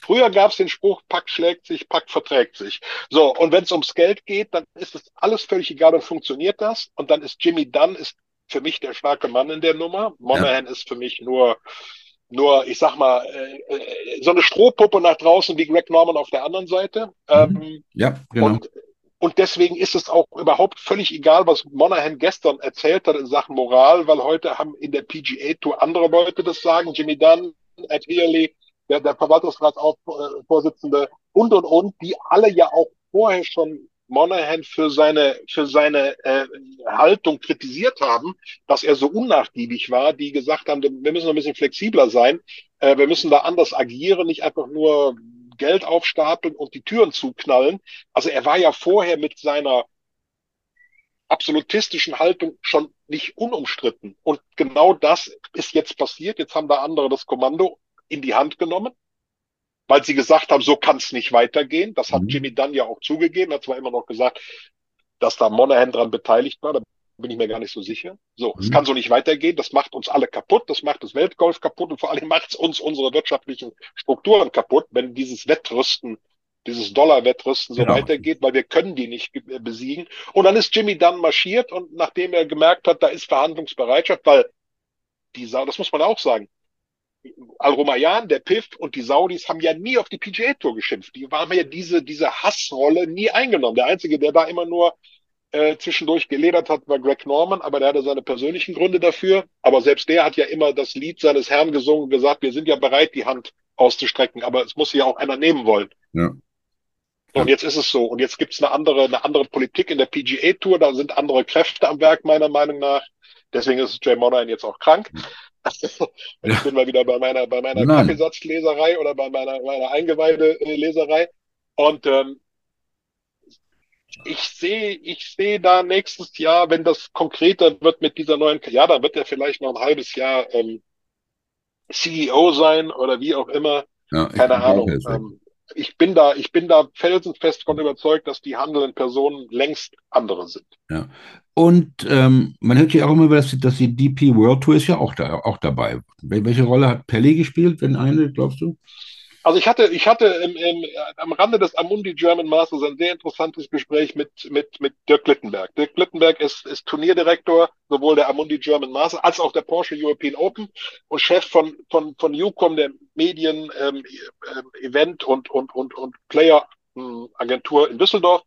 früher gab es den Spruch, Pack schlägt sich, Pack verträgt sich. So, und wenn es ums Geld geht, dann ist es alles völlig egal, dann funktioniert das. Und dann ist Jimmy Dunn ist für mich der starke Mann in der Nummer. Monahan ist für mich nur, nur, ich sag mal, äh, äh, so eine Strohpuppe nach draußen wie Greg Norman auf der anderen Seite. Mhm. Ähm, Ja, genau. und, und deswegen ist es auch überhaupt völlig egal, was Monahan gestern erzählt hat in Sachen Moral, weil heute haben in der PGA Tour andere Leute das sagen. Jimmy Dunn, Ed Healy, der, der Verwaltungsratsvorsitzende und, und, und, die alle ja auch vorher schon Monahan für seine, für seine äh, Haltung kritisiert haben, dass er so unnachgiebig war, die gesagt haben, wir müssen ein bisschen flexibler sein, äh, wir müssen da anders agieren, nicht einfach nur Geld aufstapeln und die Türen zuknallen. Also er war ja vorher mit seiner absolutistischen Haltung schon nicht unumstritten. Und genau das ist jetzt passiert. Jetzt haben da andere das Kommando in die Hand genommen, weil sie gesagt haben, so kann es nicht weitergehen. Das hat mhm. Jimmy Dunn ja auch zugegeben. Er hat zwar immer noch gesagt, dass da Monahan dran beteiligt war. Da bin ich mir gar nicht so sicher. So, mhm. es kann so nicht weitergehen. Das macht uns alle kaputt. Das macht das Weltgolf kaputt und vor allem macht es uns unsere wirtschaftlichen Strukturen kaputt, wenn dieses Wettrüsten dieses Dollar-Wettrüsten so genau. weitergeht, weil wir können die nicht besiegen. Und dann ist Jimmy dann marschiert und nachdem er gemerkt hat, da ist Verhandlungsbereitschaft, weil die Sau, das muss man auch sagen, Al-Romayan, der Piff und die Saudis haben ja nie auf die PGA Tour geschimpft. Die haben ja diese, diese Hassrolle nie eingenommen. Der Einzige, der da immer nur äh, zwischendurch geledert hat, war Greg Norman, aber der hatte seine persönlichen Gründe dafür. Aber selbst der hat ja immer das Lied seines Herrn gesungen und gesagt, wir sind ja bereit, die Hand auszustrecken, aber es muss ja auch einer nehmen wollen. Ja. Und jetzt ist es so. Und jetzt gibt es eine andere, eine andere Politik in der PGA Tour. Da sind andere Kräfte am Werk, meiner Meinung nach. Deswegen ist Jay Monahan jetzt auch krank. ich bin mal wieder bei meiner, bei meiner Kaffeesatzleserei oder bei meiner, meiner Eingeweide-Leserei. Und ähm, ich sehe, ich sehe da nächstes Jahr, wenn das konkreter wird mit dieser neuen, ja, da wird er vielleicht noch ein halbes Jahr ähm, CEO sein oder wie auch immer. Ja, Keine Ahnung. Ähm, ich bin da, ich bin da felsenfest von überzeugt, dass die handelnden Personen längst andere sind. Ja. Und ähm, man hört ja auch immer, dass, dass die DP World Tour ist ja auch, da, auch dabei. Welche Rolle hat Pelli gespielt, wenn eine, glaubst du? Also ich hatte, ich hatte im, im, am Rande des Amundi German Masters ein sehr interessantes Gespräch mit, mit, mit Dirk Glittenberg. Dirk Glittenberg ist, ist Turnierdirektor sowohl der Amundi German Masters als auch der Porsche European Open und Chef von, von, von UCOM, der Medien, ähm, äh, Event und, und, und, und Player ähm, Agentur in Düsseldorf.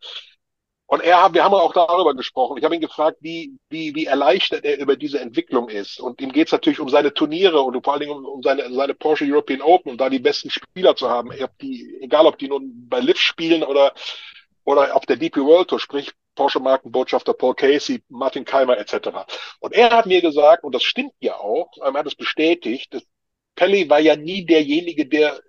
Und er, wir haben auch darüber gesprochen. Ich habe ihn gefragt, wie, wie, wie erleichtert er über diese Entwicklung ist. Und ihm geht es natürlich um seine Turniere und vor allen Dingen um, seine, seine Porsche European Open, um da die besten Spieler zu haben. Ob die, egal, ob die nun bei Liv spielen oder, oder auf der DP World Tour, sprich Porsche Markenbotschafter Paul Casey, Martin Keimer etc. Und er hat mir gesagt, und das stimmt ja auch, er hat es bestätigt, dass Pelli war ja nie derjenige, der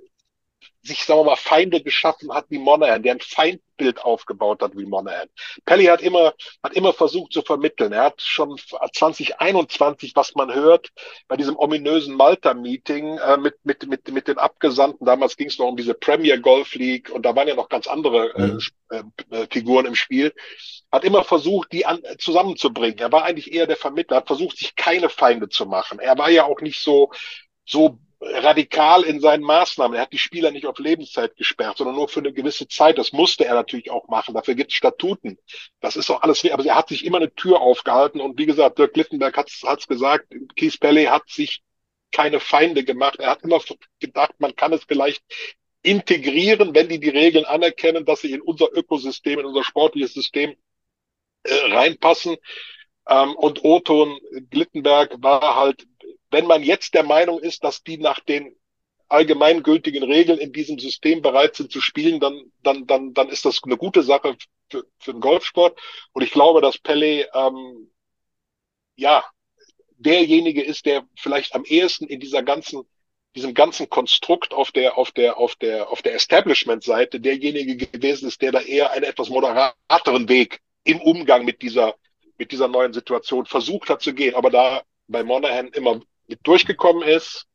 sich, sagen wir mal, Feinde geschaffen hat wie Monahan, der ein Feindbild aufgebaut hat wie Monahan. Pelly hat immer, hat immer versucht zu vermitteln. Er hat schon 2021, was man hört, bei diesem ominösen Malta-Meeting äh, mit, mit, mit, mit den Abgesandten, damals ging es noch um diese Premier Golf League und da waren ja noch ganz andere äh, mhm. äh, äh, Figuren im Spiel, hat immer versucht, die an, zusammenzubringen. Er war eigentlich eher der Vermittler, hat versucht, sich keine Feinde zu machen. Er war ja auch nicht so, so radikal in seinen Maßnahmen. Er hat die Spieler nicht auf Lebenszeit gesperrt, sondern nur für eine gewisse Zeit. Das musste er natürlich auch machen. Dafür gibt es Statuten. Das ist doch alles, aber er hat sich immer eine Tür aufgehalten. Und wie gesagt, Dirk Littenberg hat es gesagt, Keith Pelley hat sich keine Feinde gemacht. Er hat immer gedacht, man kann es vielleicht integrieren, wenn die die Regeln anerkennen, dass sie in unser Ökosystem, in unser sportliches System äh, reinpassen. Ähm, und Oton Glittenberg war halt wenn man jetzt der Meinung ist, dass die nach den allgemeingültigen Regeln in diesem System bereit sind zu spielen, dann, dann, dann, dann ist das eine gute Sache für, für den Golfsport. Und ich glaube, dass Pele ähm, ja derjenige ist, der vielleicht am ehesten in dieser ganzen diesem ganzen Konstrukt auf der auf der auf der auf der Establishment-Seite derjenige gewesen ist, der da eher einen etwas moderateren Weg im Umgang mit dieser mit dieser neuen Situation versucht hat zu gehen, aber da bei Monahan immer durchgekommen ist,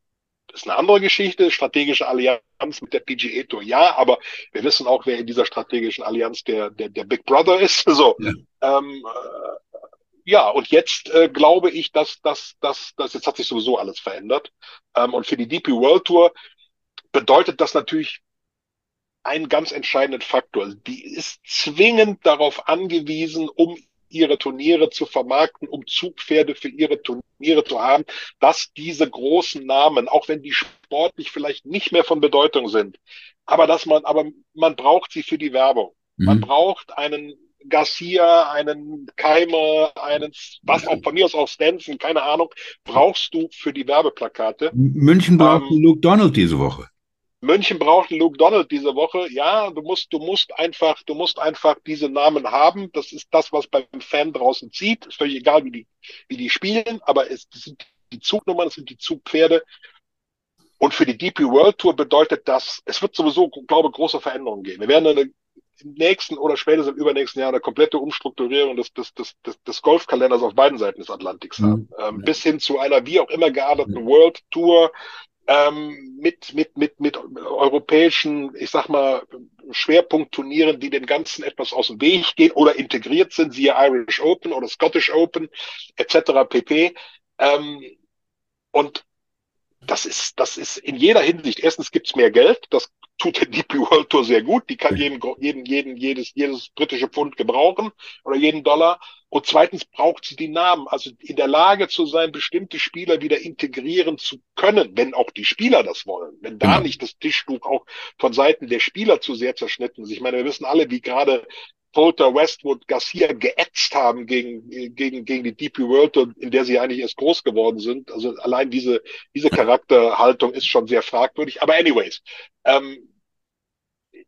ist eine andere Geschichte. Strategische Allianz mit der PGA Tour, ja, aber wir wissen auch, wer in dieser strategischen Allianz der, der, der Big Brother ist. So. Ja, ähm, äh, ja und jetzt äh, glaube ich, dass dass, dass, dass jetzt hat sich sowieso alles verändert. Ähm, und für die DP World Tour bedeutet das natürlich einen ganz entscheidenden Faktor. Die ist zwingend darauf angewiesen, um ihre Turniere zu vermarkten, um Zugpferde für ihre Turniere zu haben, dass diese großen Namen, auch wenn die sportlich vielleicht nicht mehr von Bedeutung sind, aber dass man, aber man braucht sie für die Werbung. Mhm. Man braucht einen Garcia, einen Keimer, einen, was auch von mir aus auch Stenson, keine Ahnung, brauchst du für die Werbeplakate. München braucht ähm, Luke Donald diese Woche. München braucht Luke Donald diese Woche. Ja, du musst, du musst einfach, du musst einfach diese Namen haben. Das ist das, was beim Fan draußen zieht. Ist völlig egal, wie die, wie die spielen, aber es sind die Zugnummern, es sind die Zugpferde. Und für die DP World Tour bedeutet das, es wird sowieso, glaube ich, große Veränderungen geben. Wir werden eine im nächsten oder spätestens im übernächsten Jahr eine komplette Umstrukturierung des, des, des, des, Golfkalenders auf beiden Seiten des Atlantiks haben. Mhm. Ähm, bis hin zu einer wie auch immer gearteten World Tour ähm, mit, mit, mit, mit europäischen, ich sag mal, Schwerpunktturnieren, die dem Ganzen etwas aus dem Weg gehen oder integriert sind, siehe Irish Open oder Scottish Open etc. pp. Ähm, und das ist, das ist in jeder Hinsicht. Erstens gibt's mehr Geld. Das tut der DP World Tour sehr gut. Die kann jeden, jeden, jeden, jedes, jedes britische Pfund gebrauchen oder jeden Dollar. Und zweitens braucht sie die Namen. Also in der Lage zu sein, bestimmte Spieler wieder integrieren zu können, wenn auch die Spieler das wollen. Wenn da genau. nicht das Tischtuch auch von Seiten der Spieler zu sehr zerschnitten ist. Ich meine, wir wissen alle, wie gerade Poulter, Westwood, Garcia geätzt haben gegen, gegen, gegen die DP World, in der sie eigentlich erst groß geworden sind. Also allein diese, diese Charakterhaltung ist schon sehr fragwürdig. Aber anyways, ähm,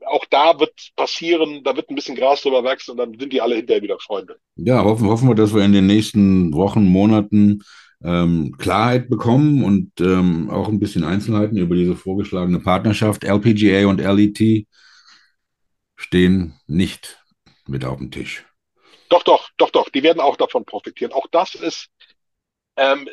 auch da wird passieren, da wird ein bisschen Gras drüber wachsen und dann sind die alle hinterher wieder Freunde. Ja, hoffen, hoffen wir, dass wir in den nächsten Wochen, Monaten ähm, Klarheit bekommen und ähm, auch ein bisschen Einzelheiten über diese vorgeschlagene Partnerschaft. LPGA und LET stehen nicht mit auf dem Tisch. Doch, doch, doch, doch. Die werden auch davon profitieren. Auch das ist, ähm,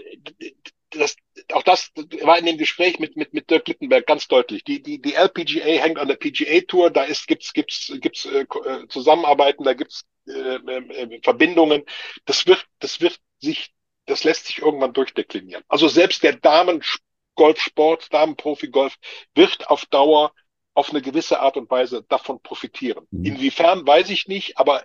das, auch das war in dem Gespräch mit, mit, mit Dirk Littenberg ganz deutlich. Die, die, die LPGA hängt an der PGA Tour, da ist, gibt's, gibt's, gibt's äh, äh Zusammenarbeiten, da gibt's äh, äh, Verbindungen. Das wird, das wird sich, das lässt sich irgendwann durchdeklinieren. Also selbst der Damen-Golfsport, Damen-Profi-Golf wird auf Dauer auf eine gewisse Art und Weise davon profitieren. Mhm. Inwiefern weiß ich nicht, aber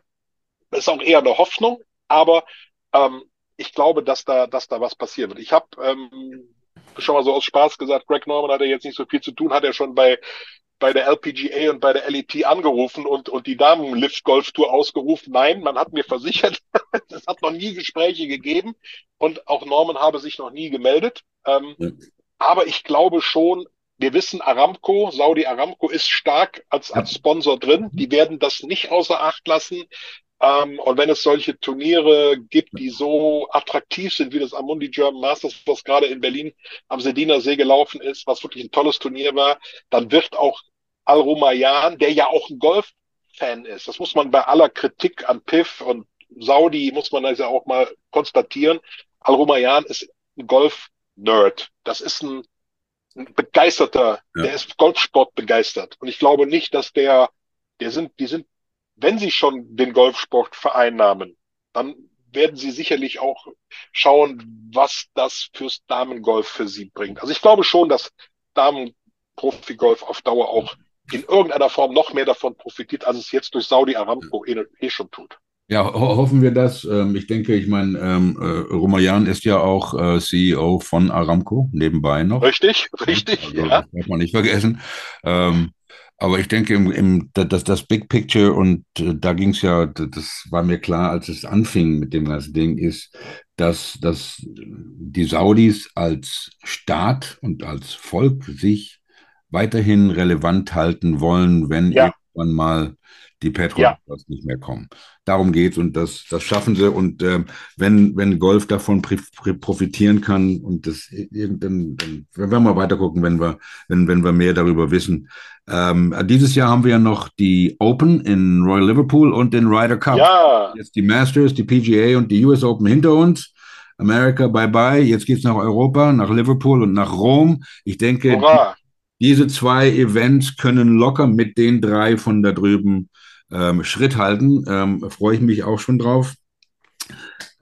es ist auch eher eine Hoffnung. Aber ähm, ich glaube, dass da, dass da was passieren wird. Ich habe ähm, schon mal so aus Spaß gesagt, Greg Norman hat ja jetzt nicht so viel zu tun, hat er schon bei bei der LPGA und bei der LET angerufen und, und die Damen-Lift-Golf-Tour ausgerufen. Nein, man hat mir versichert, es hat noch nie Gespräche gegeben und auch Norman habe sich noch nie gemeldet. Ähm, ja. Aber ich glaube schon, wir wissen, Aramco, Saudi Aramco ist stark als, als Sponsor drin. Die werden das nicht außer Acht lassen. Ähm, und wenn es solche Turniere gibt, die so attraktiv sind wie das Amundi German Masters, was gerade in Berlin am Sediner See gelaufen ist, was wirklich ein tolles Turnier war, dann wird auch Al Rumayyan, der ja auch ein Golf-Fan ist, das muss man bei aller Kritik an Piff und Saudi, muss man das ja auch mal konstatieren, Al Rumayyan ist ein Golf-Nerd. Das ist ein ein begeisterter, ja. der ist Golfsport begeistert. Und ich glaube nicht, dass der, der sind, die sind, wenn sie schon den Golfsport vereinnahmen, dann werden sie sicherlich auch schauen, was das fürs Damengolf für sie bringt. Also ich glaube schon, dass Damen-Profi-Golf auf Dauer auch in irgendeiner Form noch mehr davon profitiert, als es jetzt durch Saudi Aramco eh, eh schon tut. Ja, ho hoffen wir das. Ähm, ich denke, ich meine, ähm, äh, Romayan ist ja auch äh, CEO von Aramco nebenbei noch. Richtig, richtig, also, ja. Das darf man nicht vergessen. Ähm, aber ich denke, im, im, das, das Big Picture, und äh, da ging es ja, das war mir klar, als es anfing mit dem ganzen Ding, ist, dass, dass die Saudis als Staat und als Volk sich weiterhin relevant halten wollen, wenn ja. irgendwann mal die Petrol ja. nicht mehr kommen. Darum geht's und das, das schaffen sie. Und äh, wenn, wenn Golf davon profitieren kann und das dann, dann werden wir mal weiter gucken, wenn wir, wenn, wenn wir mehr darüber wissen. Ähm, dieses Jahr haben wir ja noch die Open in Royal Liverpool und den Ryder Cup. Ja. Jetzt die Masters, die PGA und die US Open hinter uns. Amerika, bye bye. Jetzt geht's nach Europa, nach Liverpool und nach Rom. Ich denke, Hurra. diese zwei Events können locker mit den drei von da drüben ähm, Schritt halten. Ähm, freue ich mich auch schon drauf.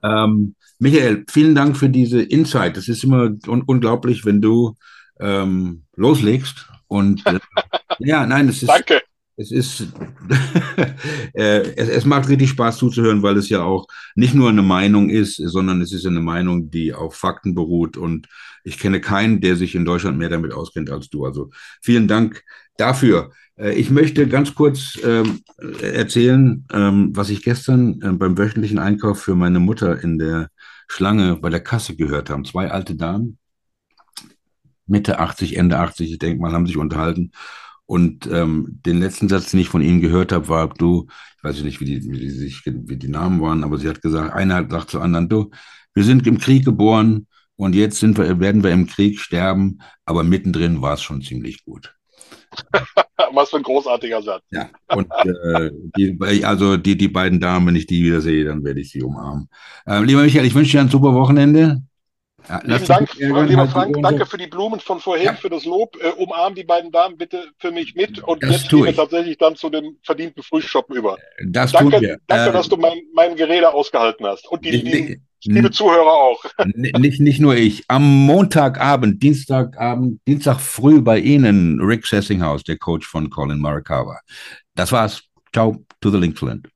Ähm, Michael, vielen Dank für diese Insight. Es ist immer un unglaublich, wenn du ähm, loslegst. Und äh, ja, nein, es ist. Danke. Es ist, äh, es, es, macht richtig Spaß zuzuhören, weil es ja auch nicht nur eine Meinung ist, sondern es ist eine Meinung, die auf Fakten beruht. Und ich kenne keinen, der sich in Deutschland mehr damit auskennt als du. Also vielen Dank dafür. Äh, ich möchte ganz kurz ähm, erzählen, ähm, was ich gestern äh, beim wöchentlichen Einkauf für meine Mutter in der Schlange bei der Kasse gehört habe. Zwei alte Damen, Mitte 80, Ende 80, ich denke mal, haben sich unterhalten. Und ähm, den letzten Satz, den ich von ihnen gehört habe, war, du, ich weiß nicht, wie die, wie die, sich, wie die Namen waren, aber sie hat gesagt, einer sagt zu anderen, du, wir sind im Krieg geboren und jetzt wir, werden wir im Krieg sterben, aber mittendrin war es schon ziemlich gut. Was für ein großartiger Satz. Ja, und äh, die, also die, die beiden Damen, wenn ich die wieder sehe, dann werde ich sie umarmen. Ähm, lieber Michael, ich wünsche dir ein super Wochenende. Ja, Lieben Dank, lieber halt Frank, danke für die Blumen von vorhin, ja. für das Lob. Äh, umarm die beiden Damen bitte für mich mit und das jetzt gehen wir tatsächlich dann zu dem verdienten Frühschoppen über. Das danke, tun wir. Danke, äh, dass du mein, mein Gerede ausgehalten hast. Und die, die liebe Zuhörer auch. Nicht, nicht nur ich. Am Montagabend, Dienstagabend, Dienstag früh bei Ihnen, Rick Sessinghaus, der Coach von Colin Marakawa. Das war's. Ciao to the Linkland.